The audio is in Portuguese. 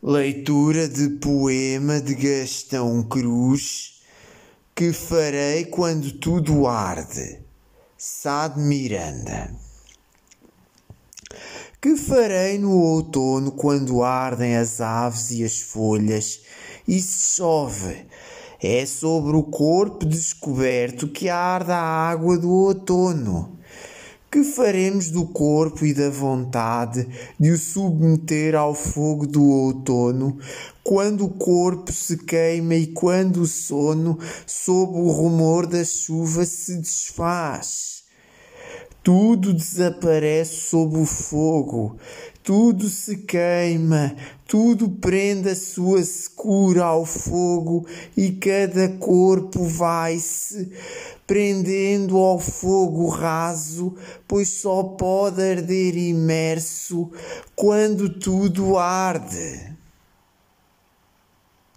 Leitura de poema de Gastão Cruz que farei quando tudo arde. Sá de Miranda. Que farei no outono quando ardem as aves e as folhas e se chove? É sobre o corpo descoberto que arde a água do outono. Que faremos do corpo e da vontade de o submeter ao fogo do outono, quando o corpo se queima e quando o sono, sob o rumor da chuva, se desfaz? Tudo desaparece sob o fogo, tudo se queima, tudo prende a sua secura ao fogo e cada corpo vai-se prendendo ao fogo raso, pois só pode arder imerso quando tudo arde.